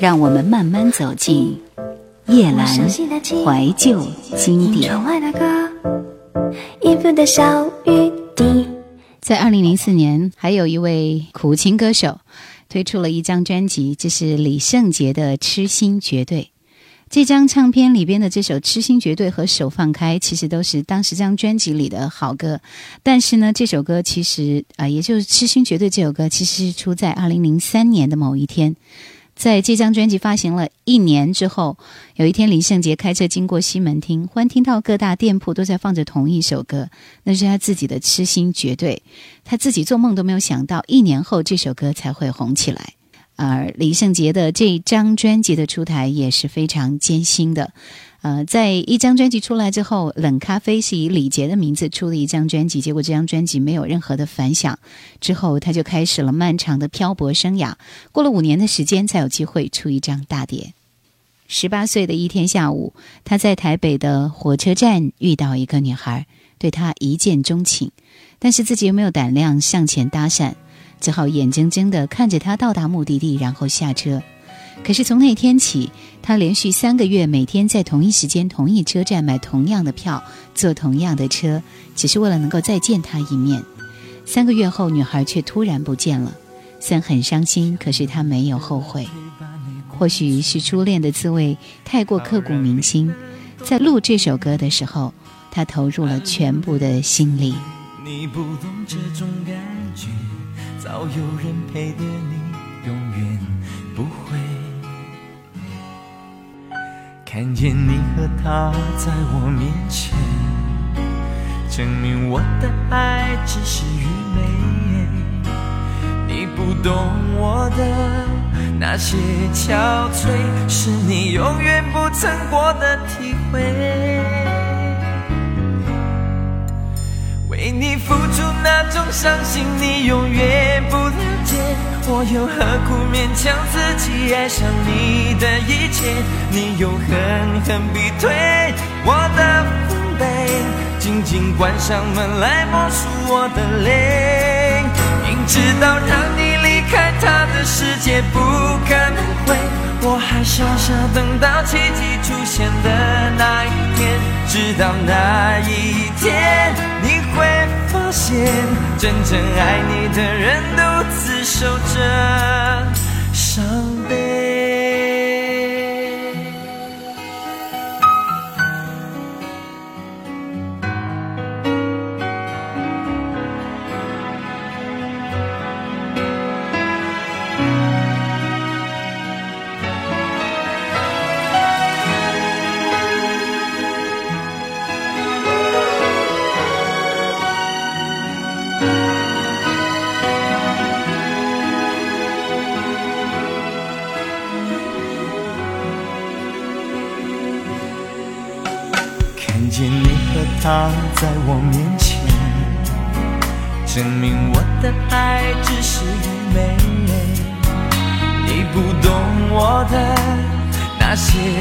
让我们慢慢走进叶阑怀旧经典。在二零零四年，还有一位苦情歌手推出了一张专辑，这是李圣杰的《痴心绝对》。这张唱片里边的这首《痴心绝对》和《手放开》，其实都是当时这张专辑里的好歌。但是呢，这首歌其实啊，也就是《痴心绝对》这首歌，其实是出在二零零三年的某一天。在这张专辑发行了一年之后，有一天林圣杰开车经过西门町，忽然听到各大店铺都在放着同一首歌，那是他自己的《痴心绝对》。他自己做梦都没有想到，一年后这首歌才会红起来。而林圣杰的这张专辑的出台也是非常艰辛的。呃，在一张专辑出来之后，冷咖啡是以李杰的名字出的一张专辑，结果这张专辑没有任何的反响。之后他就开始了漫长的漂泊生涯，过了五年的时间才有机会出一张大碟。十八岁的一天下午，他在台北的火车站遇到一个女孩，对她一见钟情，但是自己又没有胆量向前搭讪，只好眼睁睁的看着她到达目的地，然后下车。可是从那天起，他连续三个月每天在同一时间、同一车站买同样的票，坐同样的车，只是为了能够再见他一面。三个月后，女孩却突然不见了，虽然很伤心，可是他没有后悔。或许是初恋的滋味太过刻骨铭心，在录这首歌的时候，他投入了全部的心力。你不懂这种感觉，早有人陪着你，永远不会。看见你和他在我面前，证明我的爱只是愚昧。你不懂我的那些憔悴，是你永远不曾过的体会。出那种伤心，你永远不了解。我又何苦勉强自己爱上你的一切？你又狠狠逼退我的防备，紧紧关上门来默数我的泪。明知道让你离开他的世界不可能会，我还傻傻等到奇迹出现的那一天。直到那一天，你现，真正爱你的人独自守着。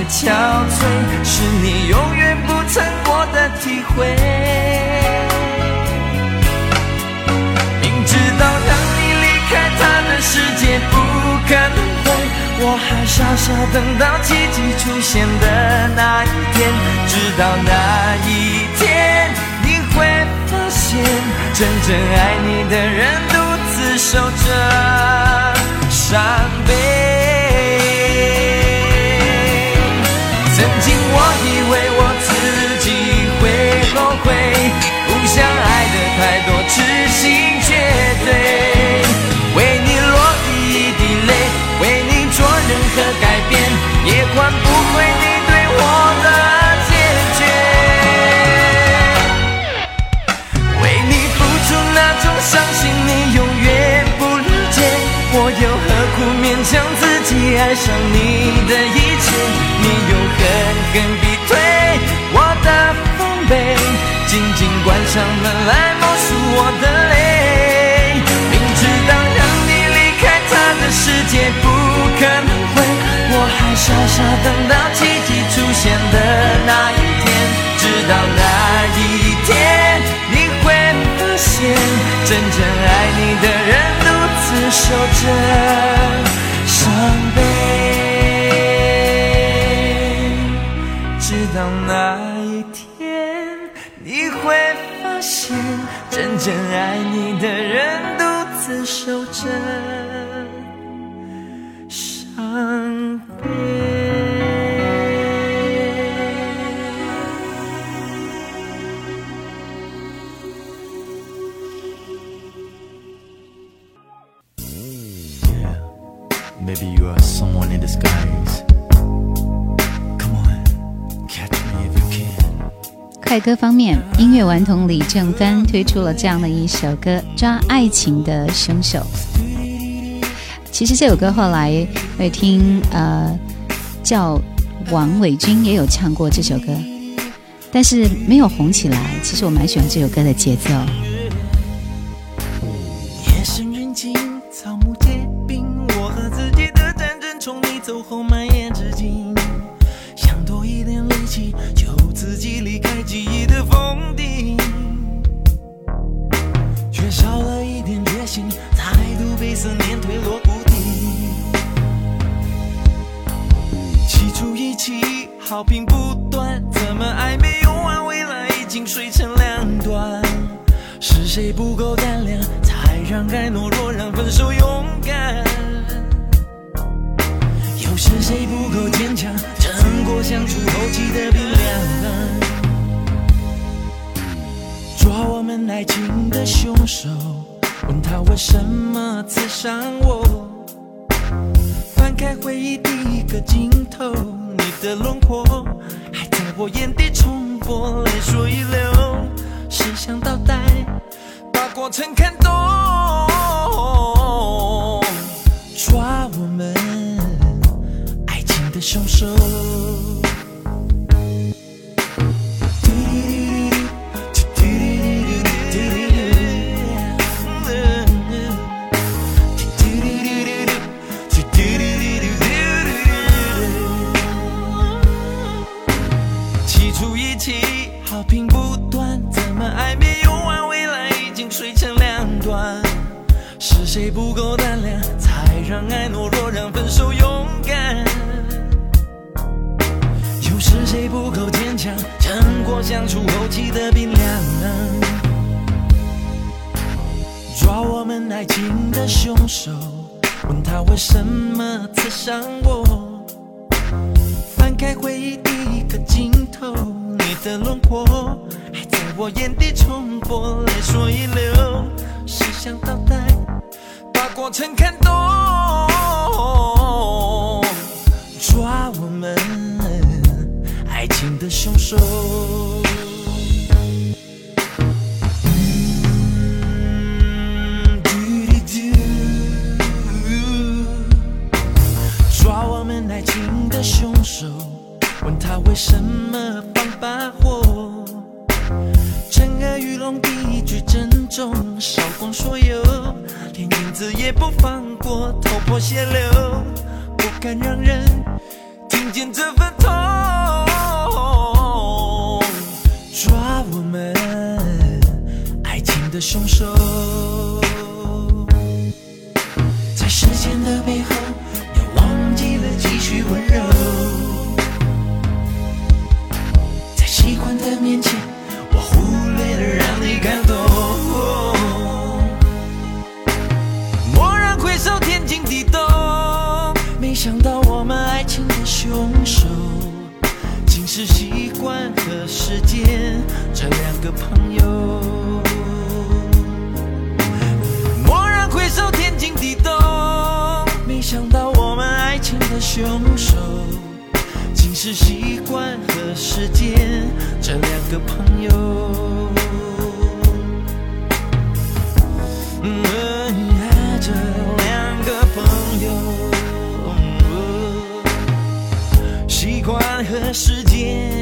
憔悴，是你永远不曾过的体会。明知道让你离开他的世界不可能会，我还傻傻等到奇迹出现的那一天，直到那一天。你会发现真正爱你的人独自守着伤悲。太多痴心绝对，为你落一滴泪，为你做任何改变，也换不回你对我的坚决。为你付出那种伤心，你永远不了解，我又何苦勉强自己爱上你。傻傻等到奇迹出现的那一天直到那一天你会发现真正爱你的人独自守着。伤悲直到那一天你会发现真正爱你的人独自守着。快歌方面，音乐顽童李正帆推出了这样的一首歌《抓爱情的凶手》。其实这首歌后来会听呃，叫王伟军也有唱过这首歌，但是没有红起来。其实我蛮喜欢这首歌的节奏。夜深人静，草木皆兵，我和自己的战争从你走后谁不够胆量，才让爱懦弱，让分手勇敢？又是谁不够坚强，撑过相处后期的冰凉？抓我们爱情的凶手，问他为什么刺伤我？翻开回忆第一个镜头，你的轮廓还在我眼底重播，泪水一流，摄像倒带，过程看懂，抓我们爱情的凶手。凶手。凶手，竟是习惯和时间这两个朋友。嗯，爱着两个朋友，习惯和时间。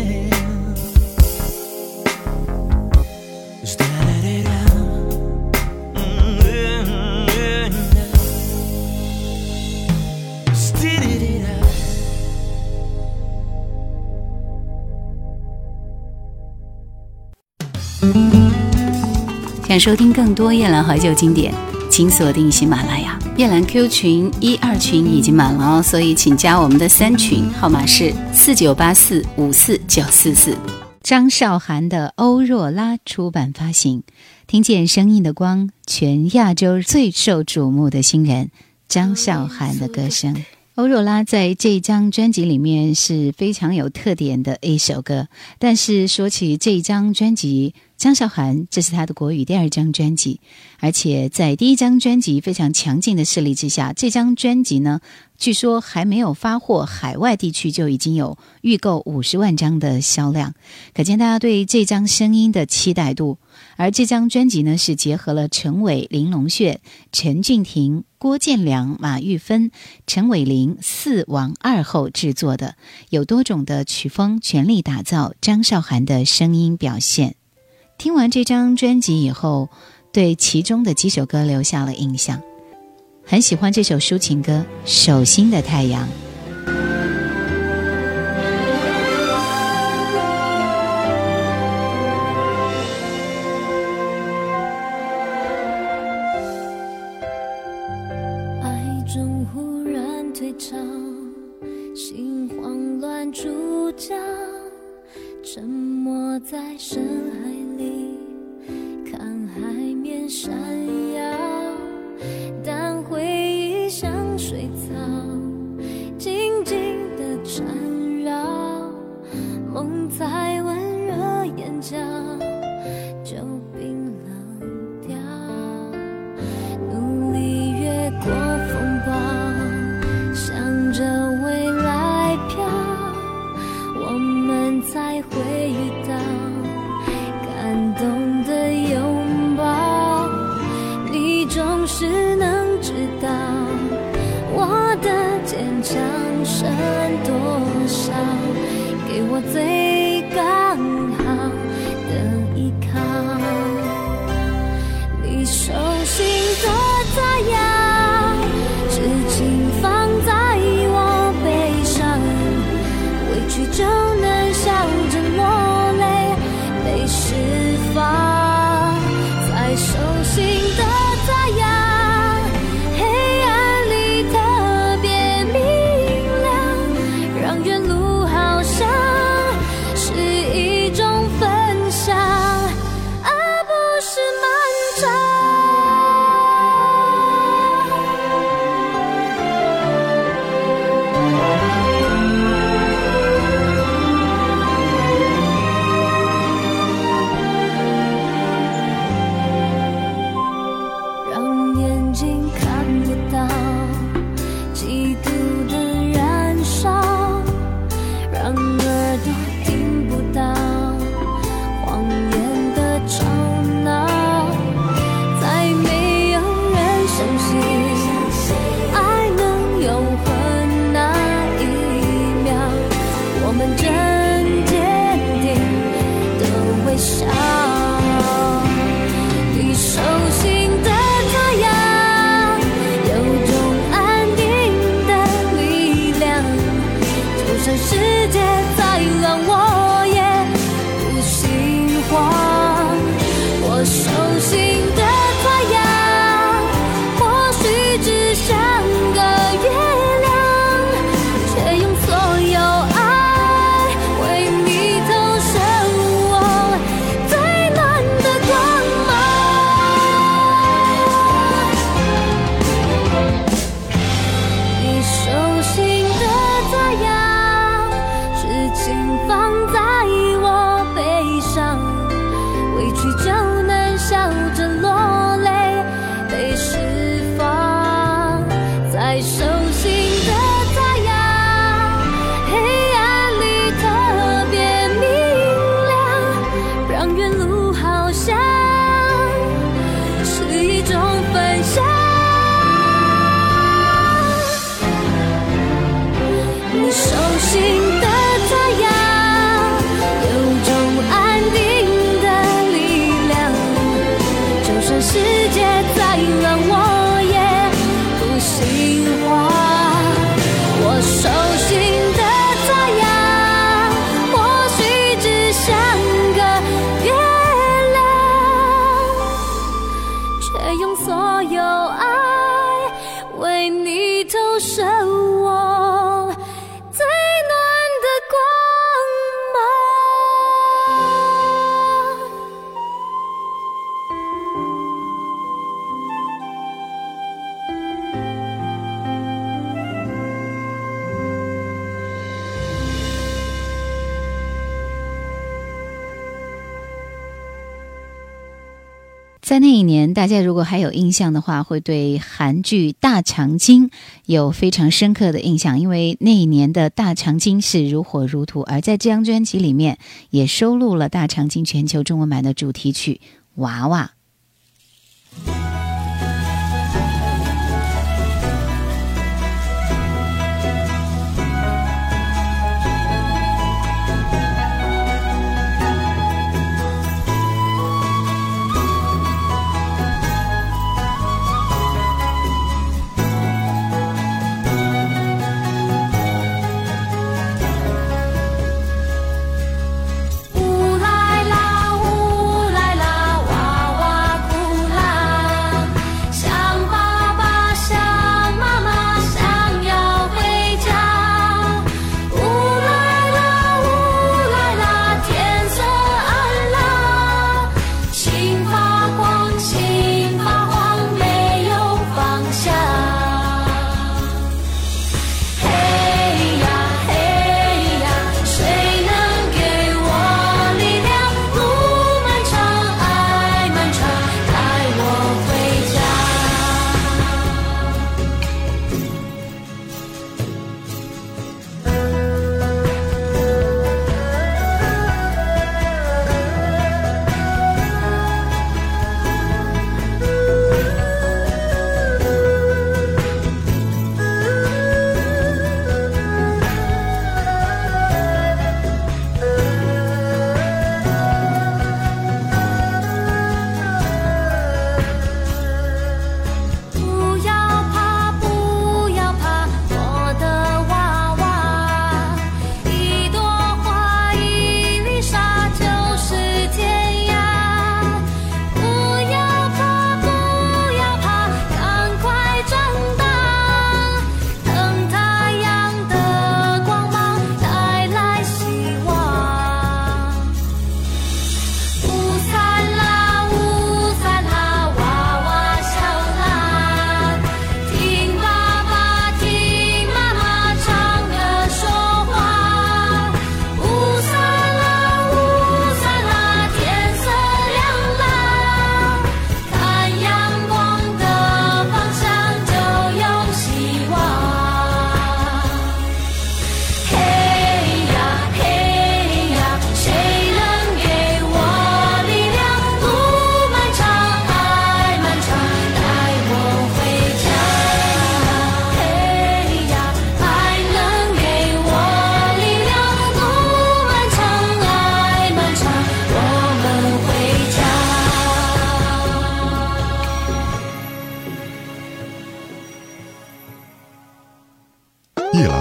想收听更多夜兰怀旧经典，请锁定喜马拉雅。夜兰 Q 群一二群已经满了哦，所以请加我们的三群，号码是四九八四五四九四四。张韶涵的《欧若拉》出版发行，听见声音的光，全亚洲最受瞩目的新人张韶涵的歌声。欧若拉在这张专辑里面是非常有特点的一首歌，但是说起这张专辑，张韶涵这是她的国语第二张专辑，而且在第一张专辑非常强劲的势力之下，这张专辑呢，据说还没有发货，海外地区就已经有预购五十万张的销量，可见大家对这张声音的期待度。而这张专辑呢，是结合了陈伟、玲龙炫、陈俊廷、郭建良、马玉芬、陈伟玲四王二后制作的，有多种的曲风，全力打造张韶涵的声音表现。听完这张专辑以后，对其中的几首歌留下了印象，很喜欢这首抒情歌《手心的太阳》。这世界再乱我也不心慌。我手心手心的的手在那一年，大家如果还有印象的话，会对韩剧《大长今》有非常深刻的印象，因为那一年的《大长今》是如火如荼，而在这张专辑里面也收录了《大长今》全球中文版的主题曲《娃娃》。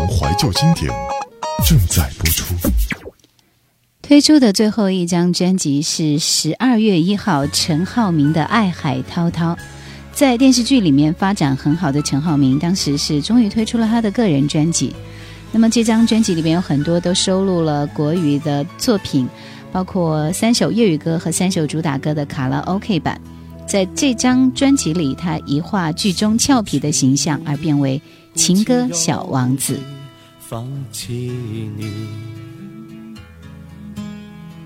怀旧经典正在播出。推出的最后一张专辑是十二月一号陈浩民的《爱海滔滔》。在电视剧里面发展很好的陈浩民，当时是终于推出了他的个人专辑。那么这张专辑里面有很多都收录了国语的作品，包括三首粤语歌和三首主打歌的卡拉 OK 版。在这张专辑里，他一化剧中俏皮的形象，而变为情歌小王子。放弃你，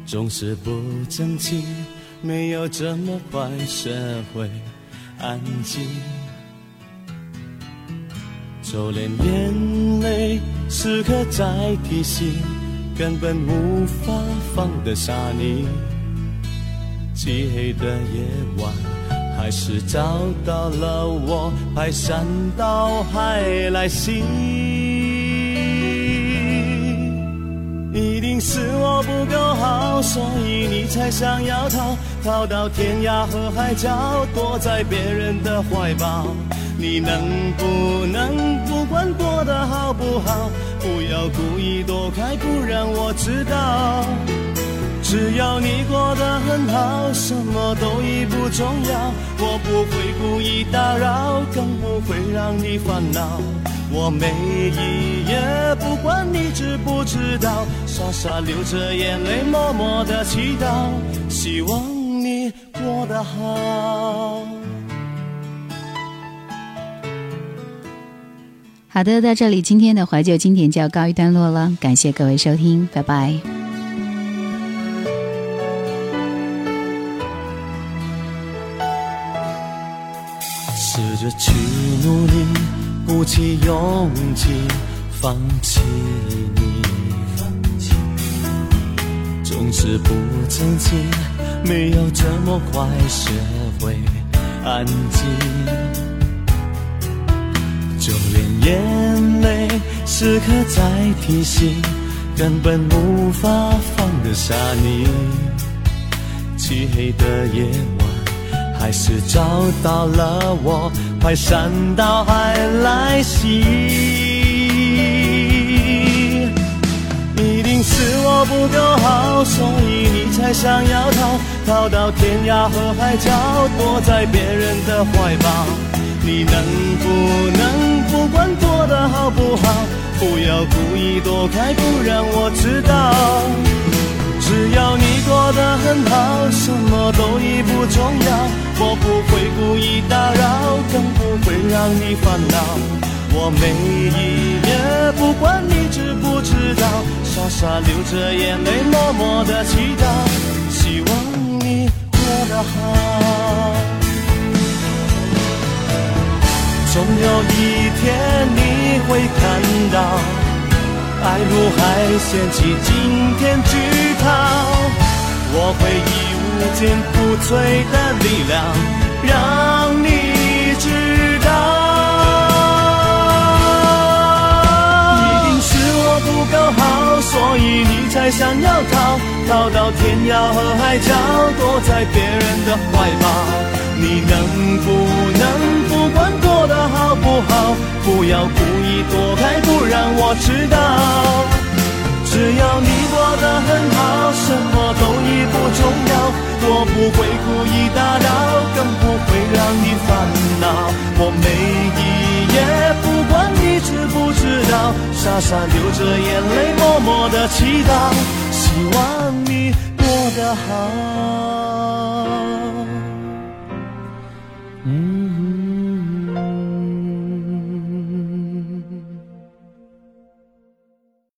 总是不争气，没有这么快学会安静。就连眼泪时刻在提醒，根本无法放得下你。漆黑的夜晚，还是找到了我，排山倒海来袭。一定是我不够好，所以你才想要逃，逃到天涯和海角，躲在别人的怀抱。你能不能不管过得好不好，不要故意躲开，不让我知道。只要你过得很好，什么都已不重要，我不会故意打扰，更不会让你烦恼。我每一夜不管你知不知道，傻傻流着眼泪，默默的祈祷，希望你过得好。好的，到这里今天的怀旧经典就要告一段落了，感谢各位收听，拜拜。去努力，鼓起勇气放弃你，总是不争气，没有这么快学会安静，就连眼泪时刻在提醒，根本无法放得下你。漆黑的夜晚，还是找到了我，排山倒海来袭。一定是我不够好，所以你才想要逃，逃到天涯和海角，躲在别人的怀抱。你能不能不管过得好不好，不要故意躲开，不让我知道。只要你过得很好，什么都已不重要。我不会故意打扰，更不会让你烦恼。我每一夜不管你知不知道，傻傻流着眼泪，默默的祈祷，希望你过得好。总有一天你会看到。爱如海，掀起惊天巨涛，我会以无坚不摧的力量，让所以你才想要逃，逃到天涯和海角，躲在别人的怀抱。你能不能不管过得好不好，不要故意躲开，不让我知道。只要你过得很好，什么都已不重要。我不会故意打扰，更不会让你烦恼。我每一夜知道傻傻流着眼泪默默的祈祷希望你过得好。